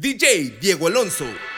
DJ Diego Alonso.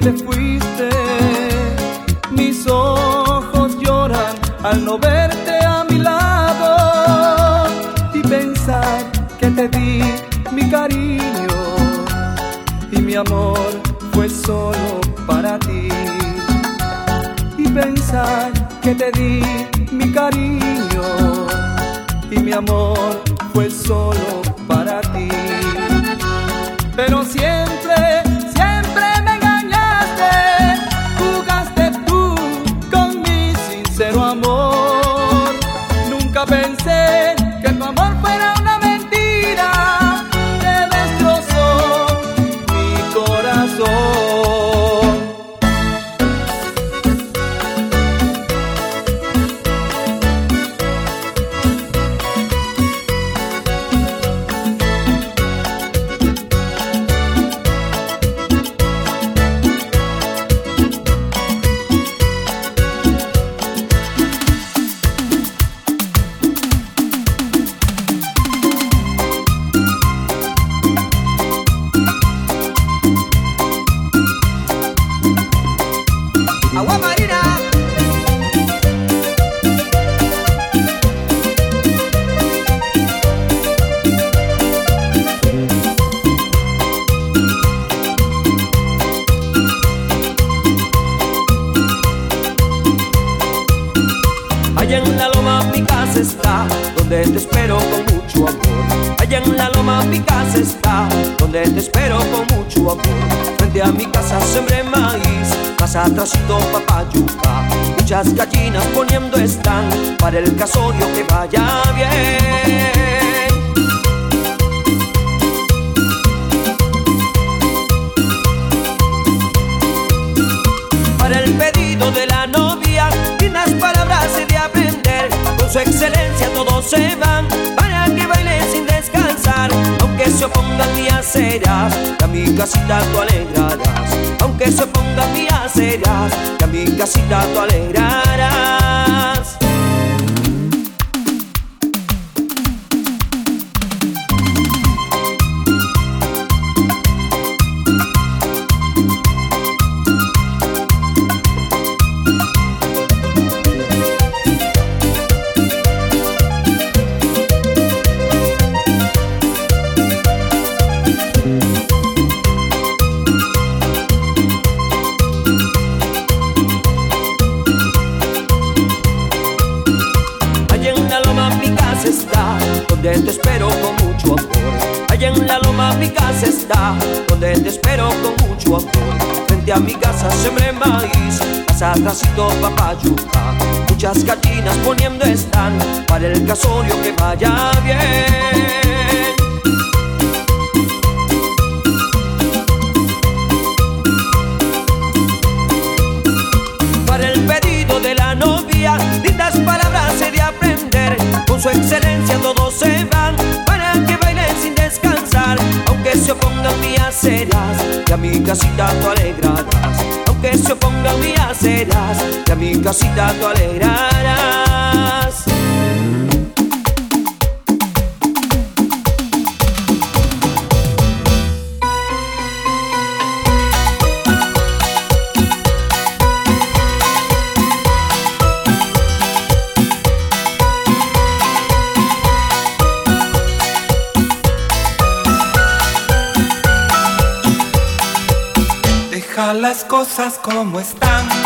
te fuiste. Mis ojos lloran al no verte a mi lado y pensar que te di mi cariño y mi amor fue solo para ti. Y pensar que te di mi cariño y mi amor fue solo para ti. su excelencia todos se van para que baile sin descansar. Aunque se opongan días serás, que a mi casita tú alegrarás. Aunque se opongan días serás, que a mi casita tú alegrarás. donde te espero con mucho amor. Frente a mi casa sembré maíz, más atrasito papayuca. Muchas gallinas poniendo están para el casorio que vaya bien. Para el pedido de la novia, lindas palabras he de aprender. Con su excelencia todo se Y a mi casita tú alegrarás. Aunque se opongan mis aceras, que a mi casita tú alegrarás. cosas como están.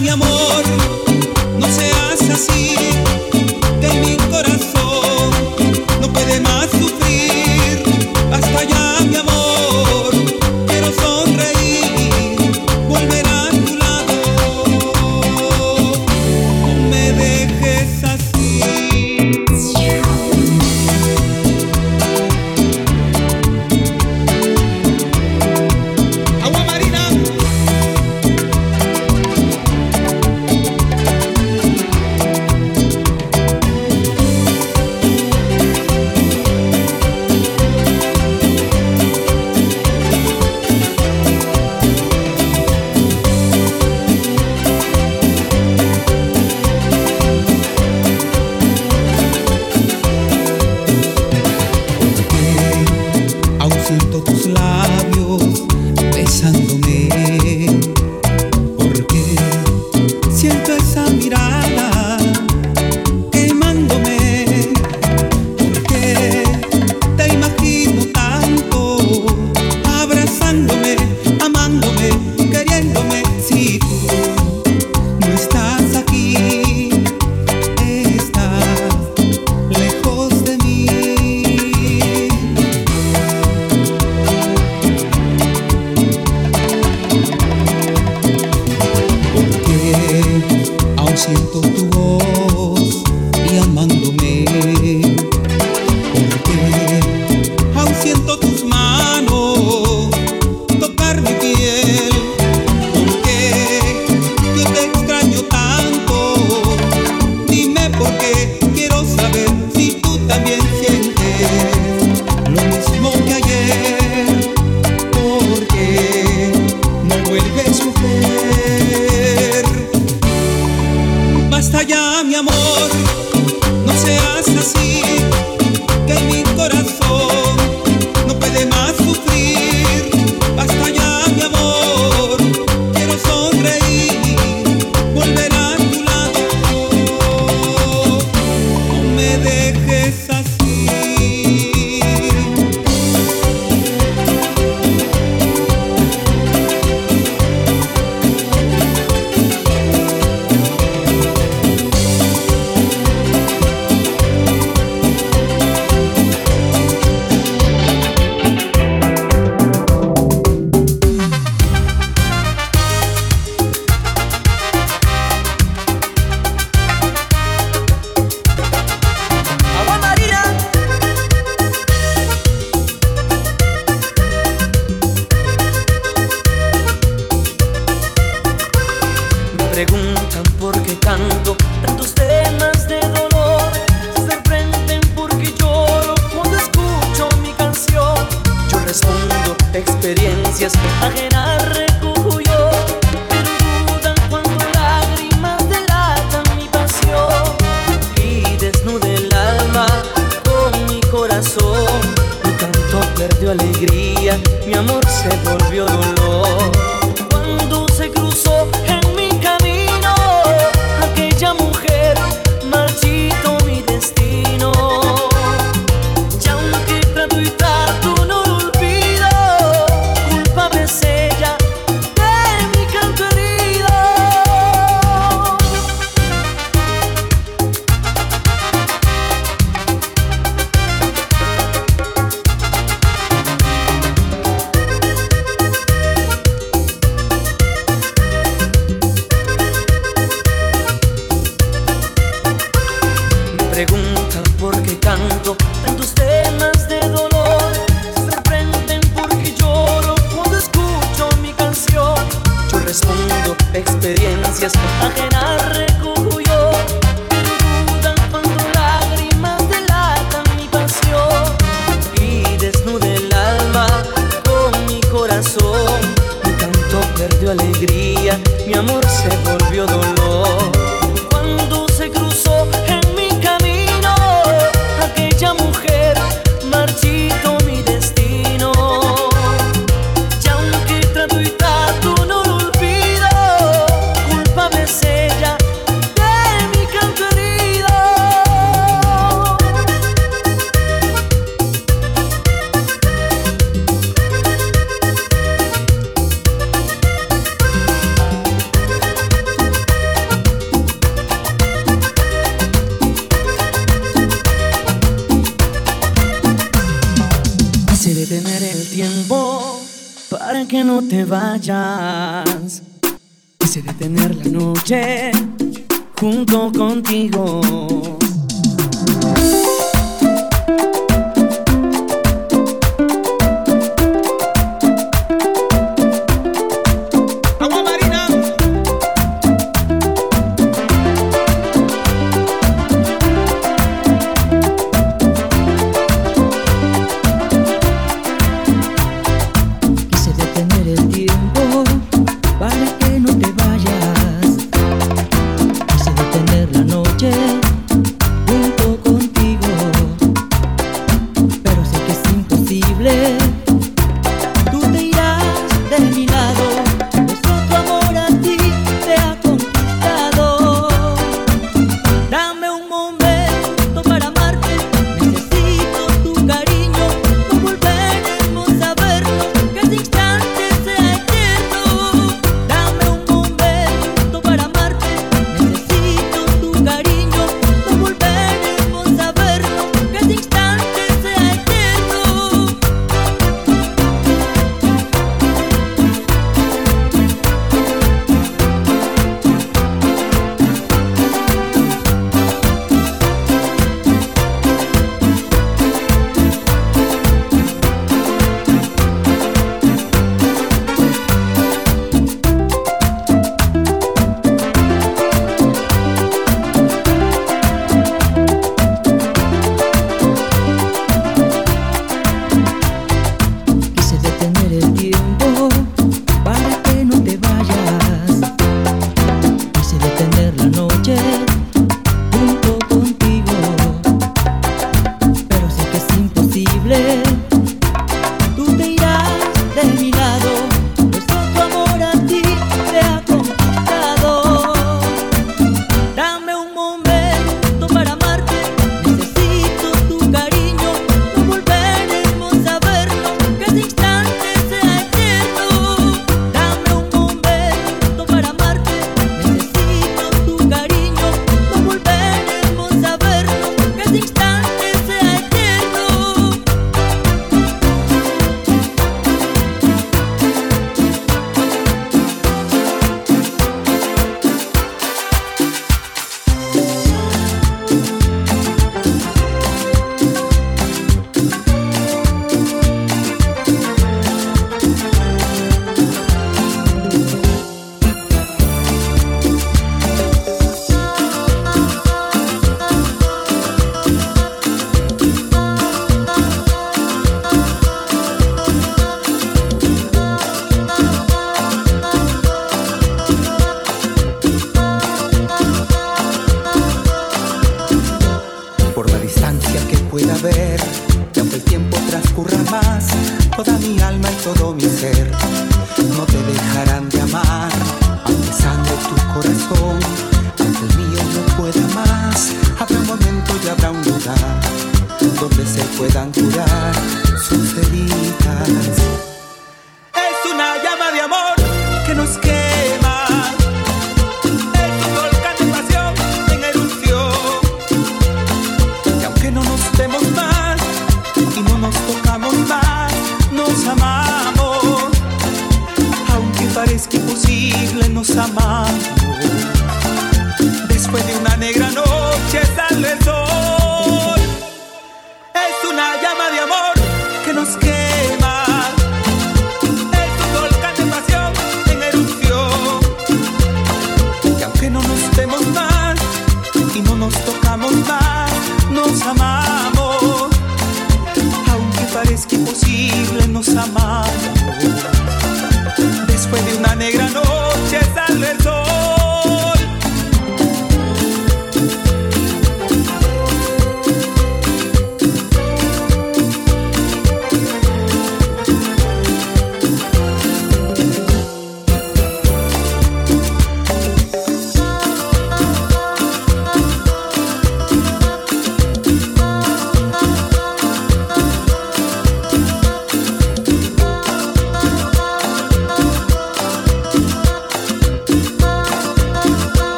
minha.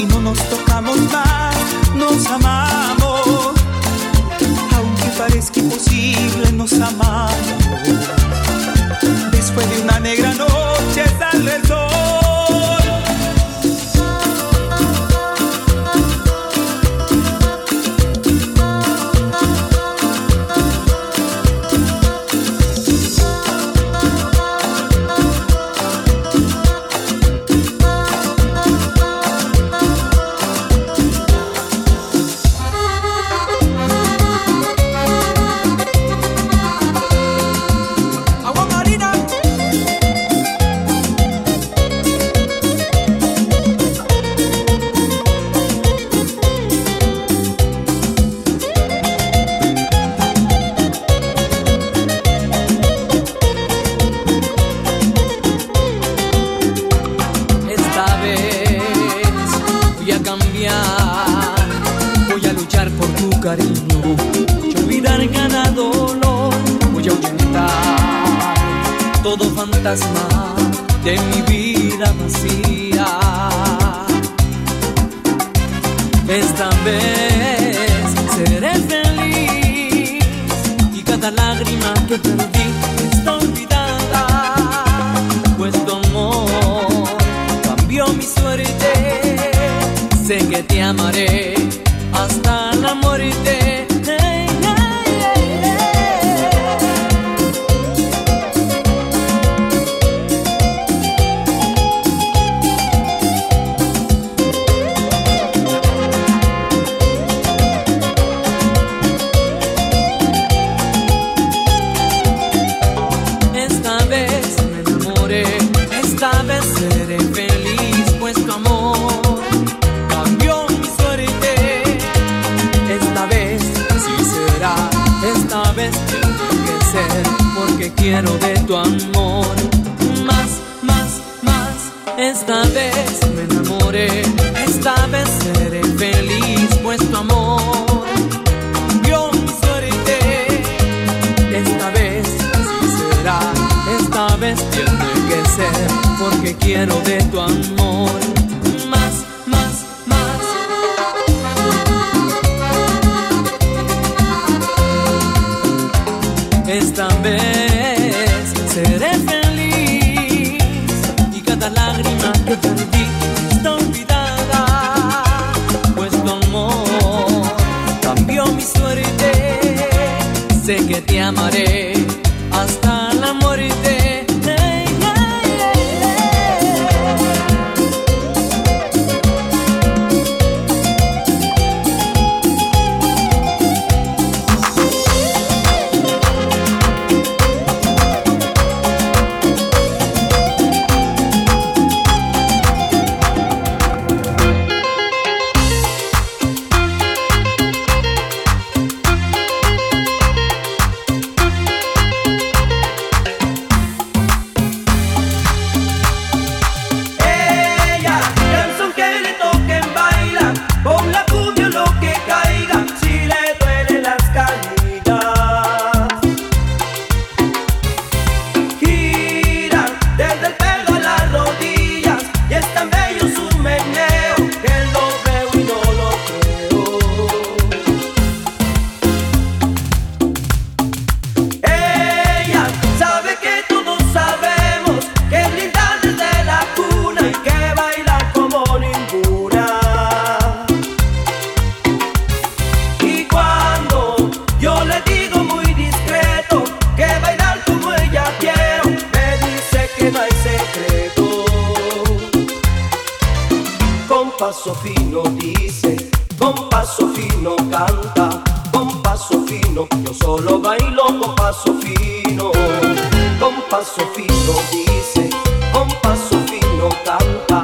y no nos tocamos más, nos amamos. quiero de tu amor. Más, más, más, esta vez me enamoré, esta vez seré feliz, pues tu amor dio mi suerte. Esta vez así será, esta vez tiene que ser, porque quiero de tu amor. amaré. Paso fino dice, con paso fino canta, con paso fino yo solo bailo con paso fino, con paso fino dice, con paso fino canta,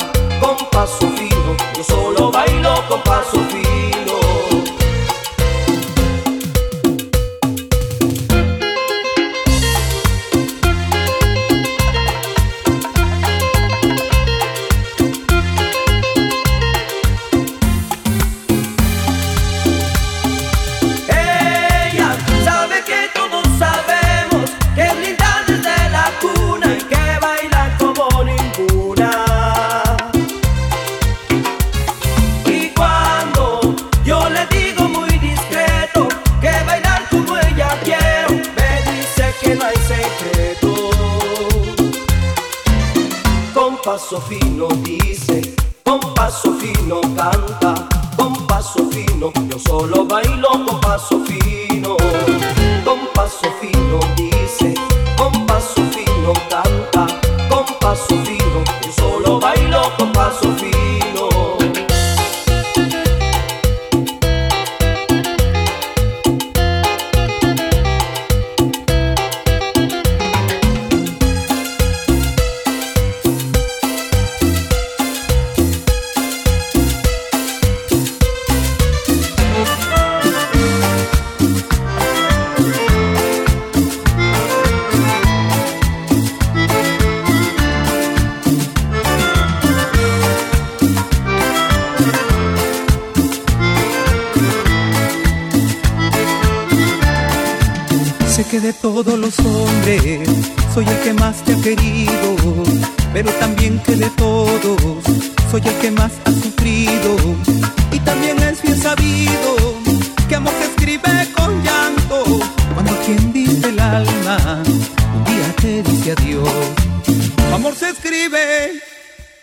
un día te dice adiós. Amor se escribe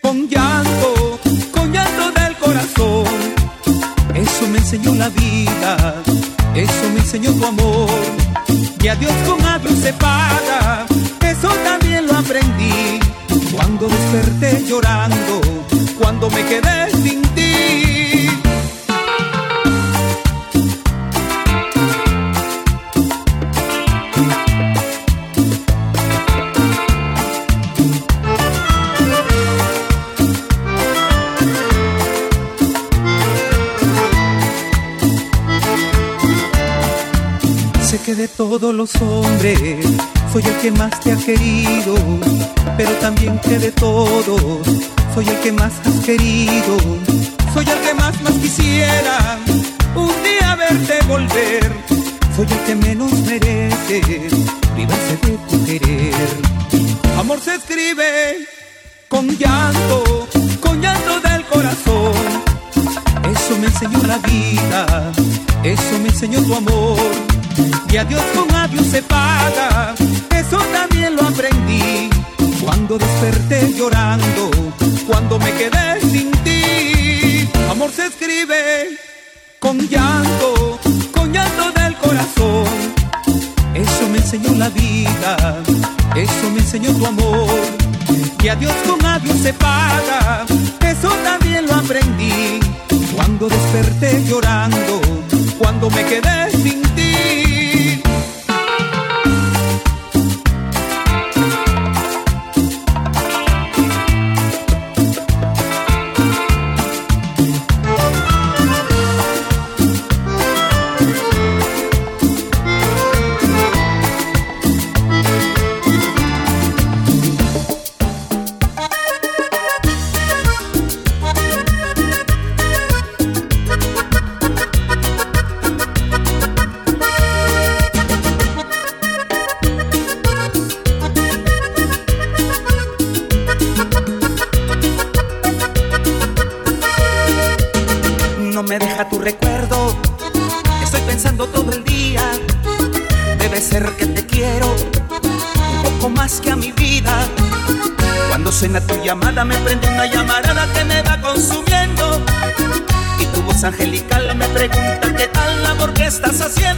con llanto, con llanto del corazón. Eso me enseñó la vida, eso me enseñó tu amor. Y a Dios con adiós se paga, eso también lo aprendí. Cuando desperté llorando, cuando me quedé sin de todos los hombres soy el que más te ha querido, pero también que de todos soy el que más has querido. Soy el que más más quisiera un día verte volver. Soy el que menos merece privarse de tu querer. Amor se escribe con llanto, con llanto del corazón. Eso me enseñó la vida, eso me enseñó tu amor. Y adiós con adiós se paga, eso también lo aprendí. Cuando desperté llorando, cuando me quedé sin ti. Amor se escribe con llanto, con llanto del corazón. Eso me enseñó la vida, eso me enseñó tu amor. Y adiós con adiós se paga, eso también lo aprendí. Cuando desperté llorando, cuando me quedé sin ti. Suena tu llamada me prende una llamarada que me va consumiendo. Y tu voz angelical me pregunta qué tal amor que estás haciendo.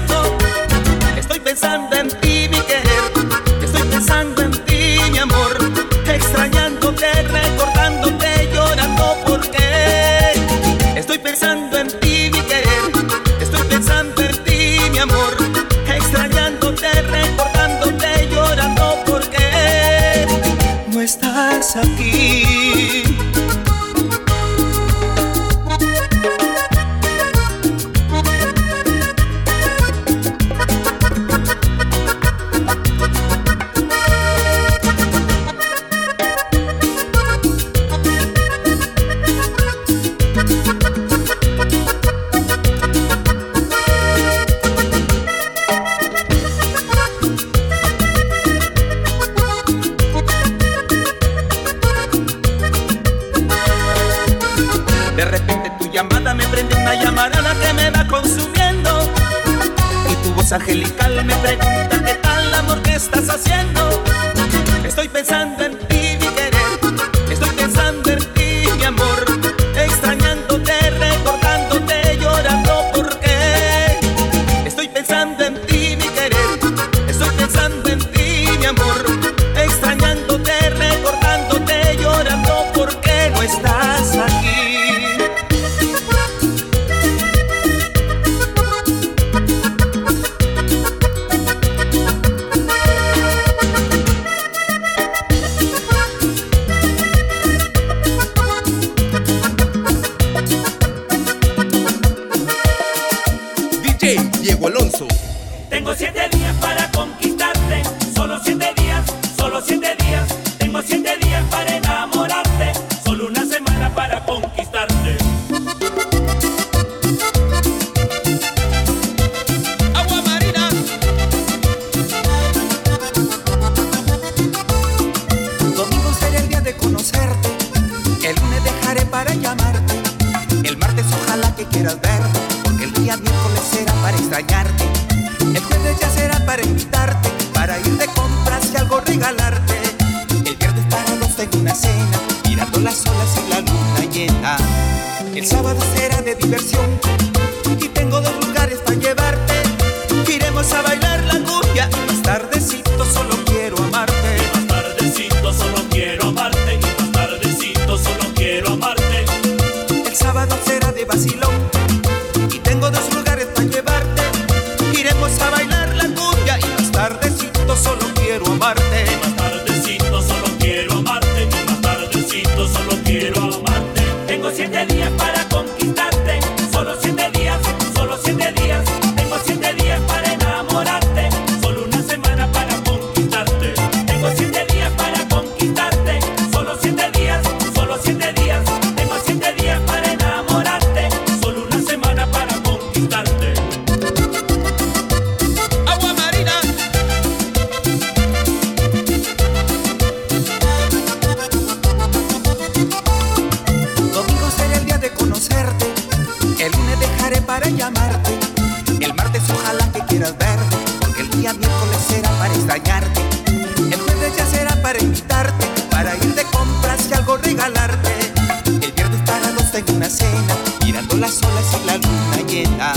es la luna llena.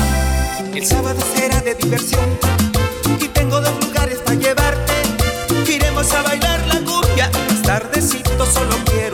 El sábado será de diversión y tengo dos lugares para llevarte. Iremos a bailar la cumbia, más tardecito solo quiero.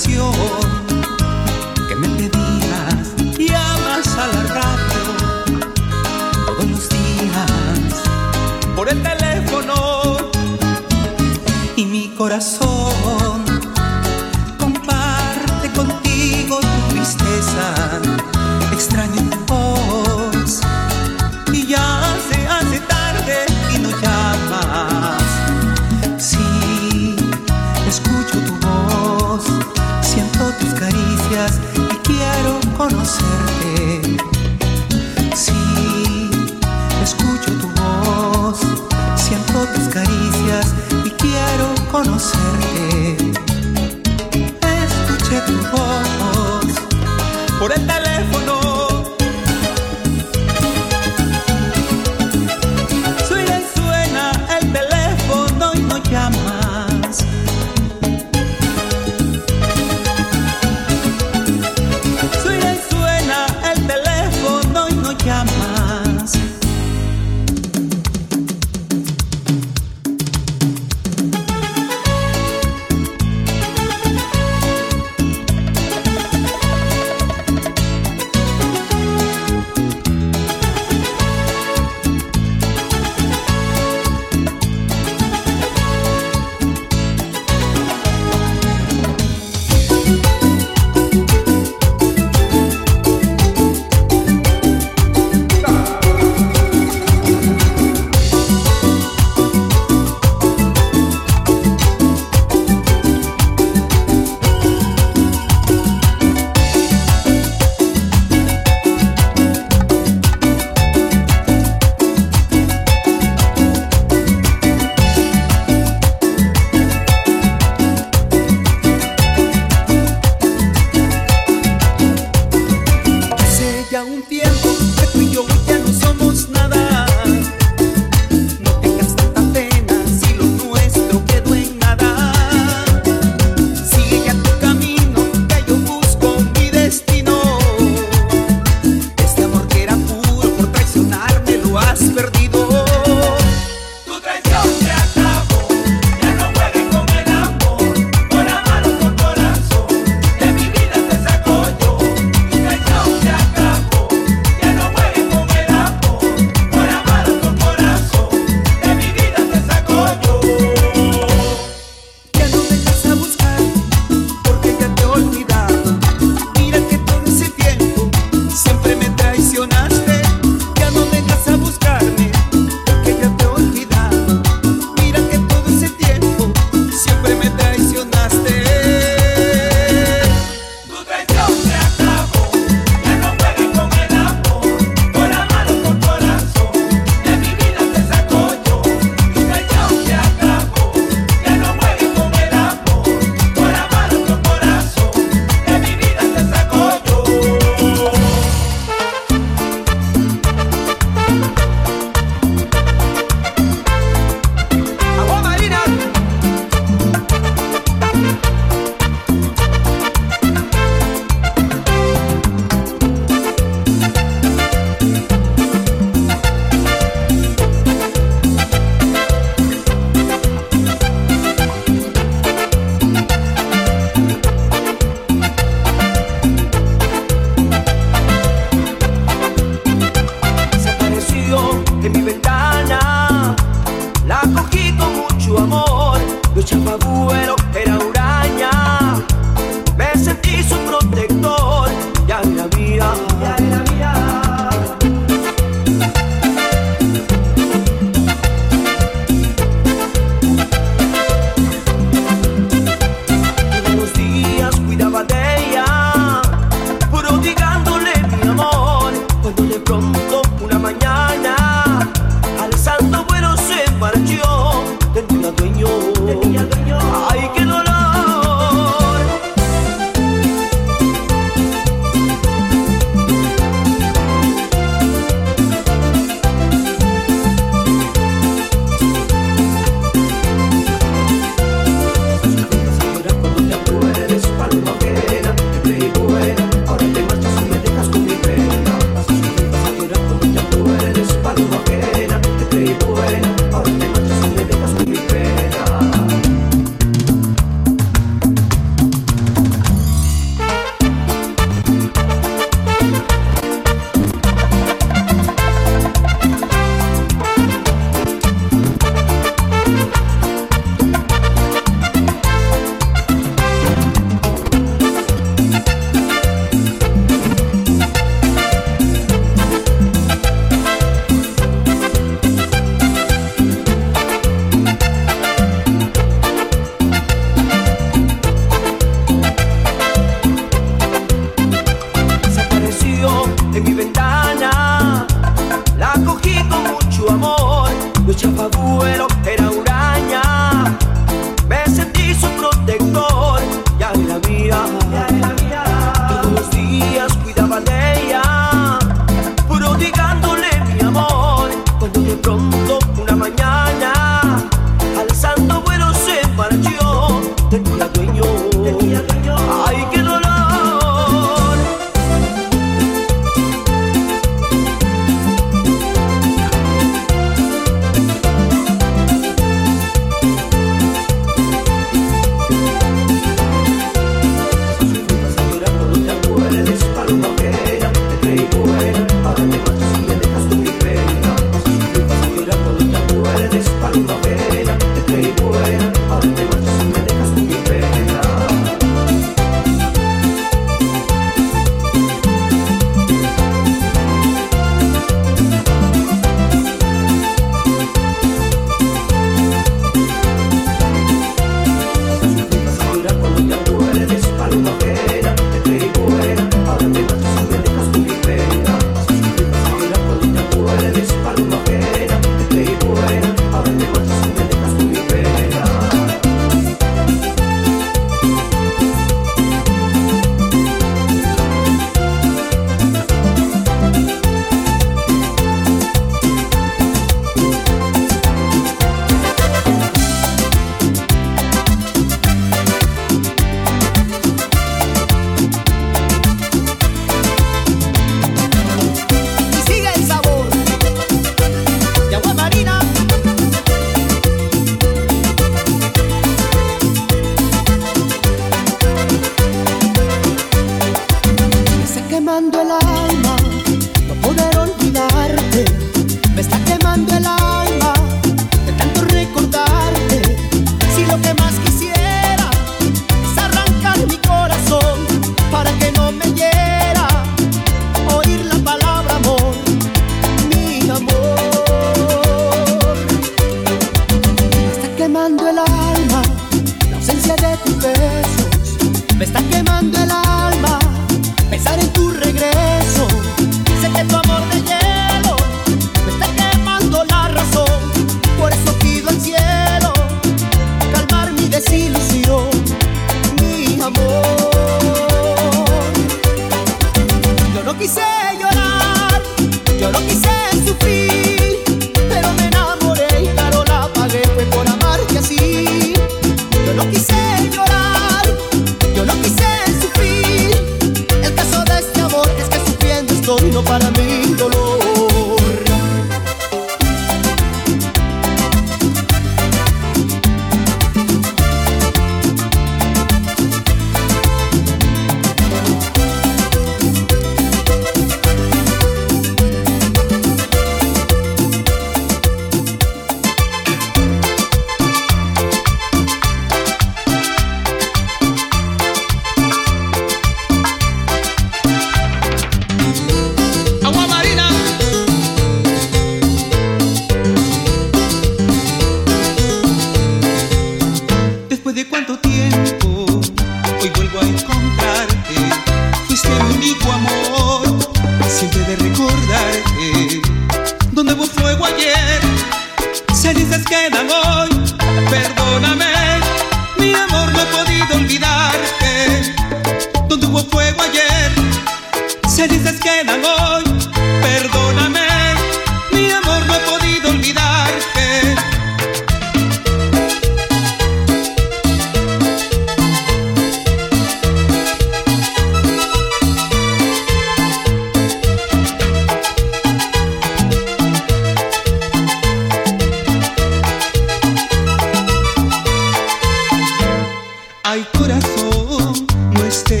stay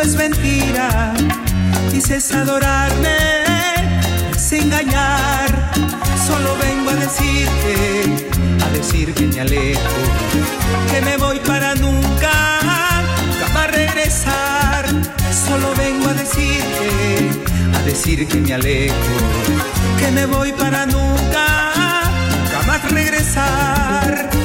es mentira. Dices adorarme, es engañar. Solo vengo a decirte, a decir que me alejo, que me voy para nunca, nunca más regresar. Solo vengo a decirte, a decir que me alejo, que me voy para nunca, nunca más regresar.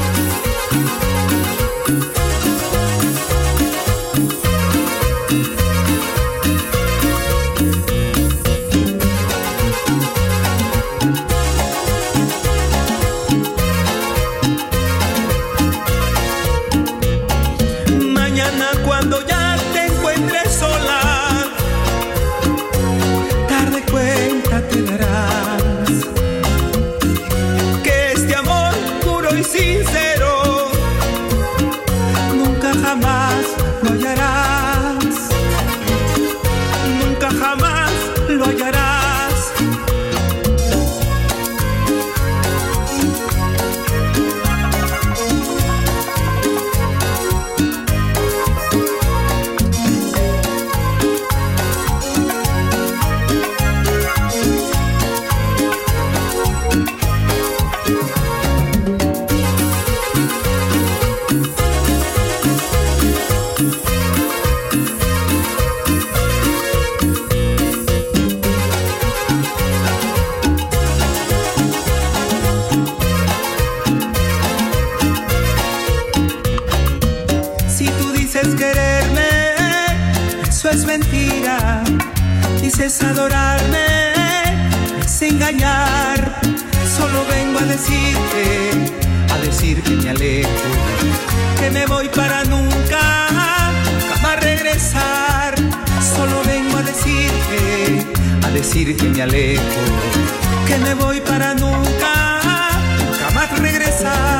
A decir que me alejo, que me voy para nunca, nunca más regresar.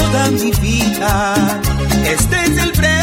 toda mi vida. Este es el premio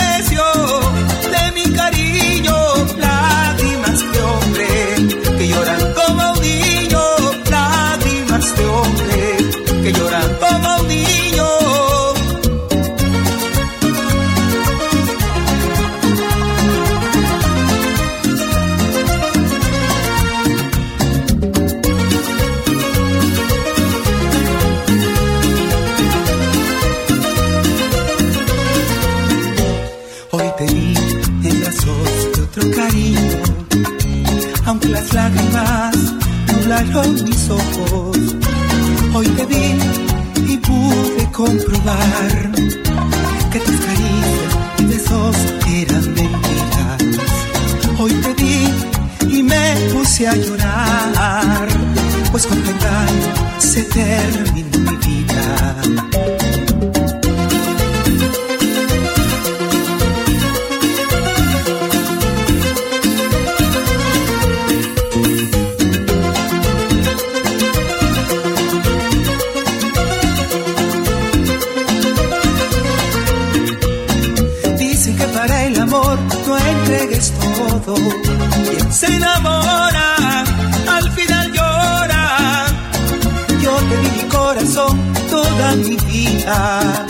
ojos. Hoy te vi y pude comprobar que tus caricias y besos eran mentiras. Hoy te vi y me puse a llorar, pues con tu se terminó mi vida. star.